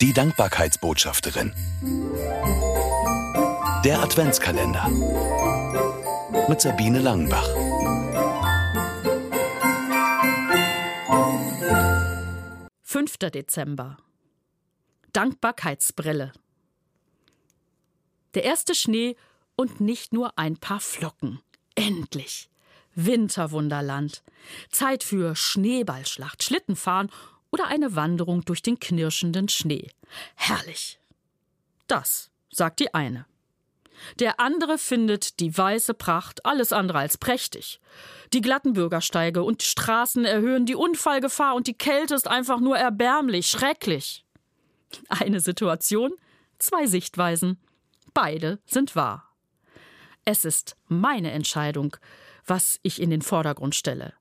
Die Dankbarkeitsbotschafterin. Der Adventskalender. Mit Sabine Langenbach. Fünfter Dezember. Dankbarkeitsbrille. Der erste Schnee und nicht nur ein paar Flocken. Endlich. Winterwunderland. Zeit für Schneeballschlacht, Schlittenfahren oder eine Wanderung durch den knirschenden Schnee. Herrlich. Das sagt die eine. Der andere findet die weiße Pracht alles andere als prächtig. Die glatten Bürgersteige und Straßen erhöhen die Unfallgefahr und die Kälte ist einfach nur erbärmlich, schrecklich. Eine Situation, zwei Sichtweisen. Beide sind wahr. Es ist meine Entscheidung, was ich in den Vordergrund stelle.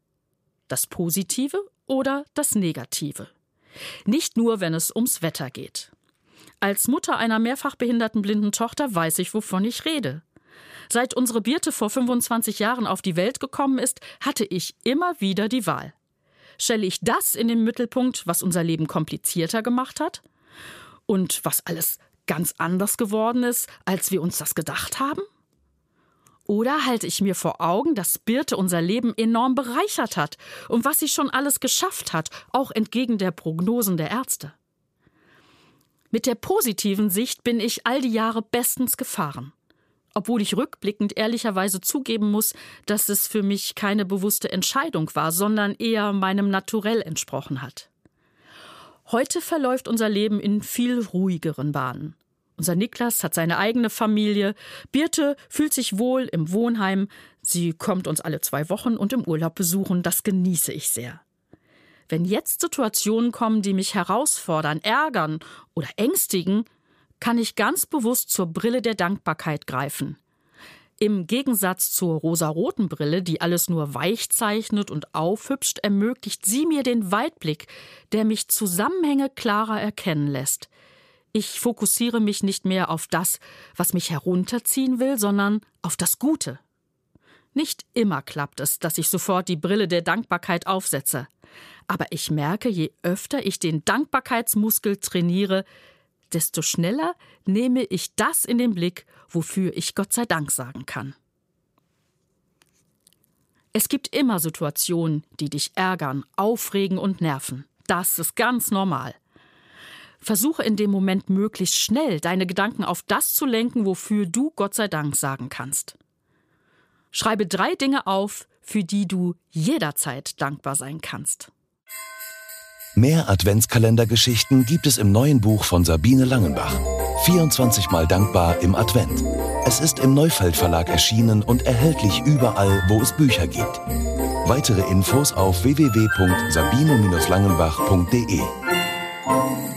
Das Positive oder das Negative. Nicht nur, wenn es ums Wetter geht. Als Mutter einer mehrfach behinderten blinden Tochter weiß ich, wovon ich rede. Seit unsere Birte vor 25 Jahren auf die Welt gekommen ist, hatte ich immer wieder die Wahl. Stelle ich das in den Mittelpunkt, was unser Leben komplizierter gemacht hat? Und was alles ganz anders geworden ist, als wir uns das gedacht haben? Oder halte ich mir vor Augen, dass Birte unser Leben enorm bereichert hat und was sie schon alles geschafft hat, auch entgegen der Prognosen der Ärzte? Mit der positiven Sicht bin ich all die Jahre bestens gefahren. Obwohl ich rückblickend ehrlicherweise zugeben muss, dass es für mich keine bewusste Entscheidung war, sondern eher meinem Naturell entsprochen hat. Heute verläuft unser Leben in viel ruhigeren Bahnen. Unser Niklas hat seine eigene Familie. Birte fühlt sich wohl im Wohnheim. Sie kommt uns alle zwei Wochen und im Urlaub besuchen. Das genieße ich sehr. Wenn jetzt Situationen kommen, die mich herausfordern, ärgern oder ängstigen, kann ich ganz bewusst zur Brille der Dankbarkeit greifen. Im Gegensatz zur rosaroten Brille, die alles nur weich zeichnet und aufhübscht, ermöglicht sie mir den Weitblick, der mich Zusammenhänge klarer erkennen lässt. Ich fokussiere mich nicht mehr auf das, was mich herunterziehen will, sondern auf das Gute. Nicht immer klappt es, dass ich sofort die Brille der Dankbarkeit aufsetze. Aber ich merke, je öfter ich den Dankbarkeitsmuskel trainiere, desto schneller nehme ich das in den Blick, wofür ich Gott sei Dank sagen kann. Es gibt immer Situationen, die dich ärgern, aufregen und nerven. Das ist ganz normal. Versuche in dem Moment möglichst schnell deine Gedanken auf das zu lenken, wofür du Gott sei Dank sagen kannst. Schreibe drei Dinge auf, für die du jederzeit dankbar sein kannst. Mehr Adventskalendergeschichten gibt es im neuen Buch von Sabine Langenbach. 24 Mal dankbar im Advent. Es ist im Neufeld Verlag erschienen und erhältlich überall, wo es Bücher gibt. Weitere Infos auf www.sabine-langenbach.de.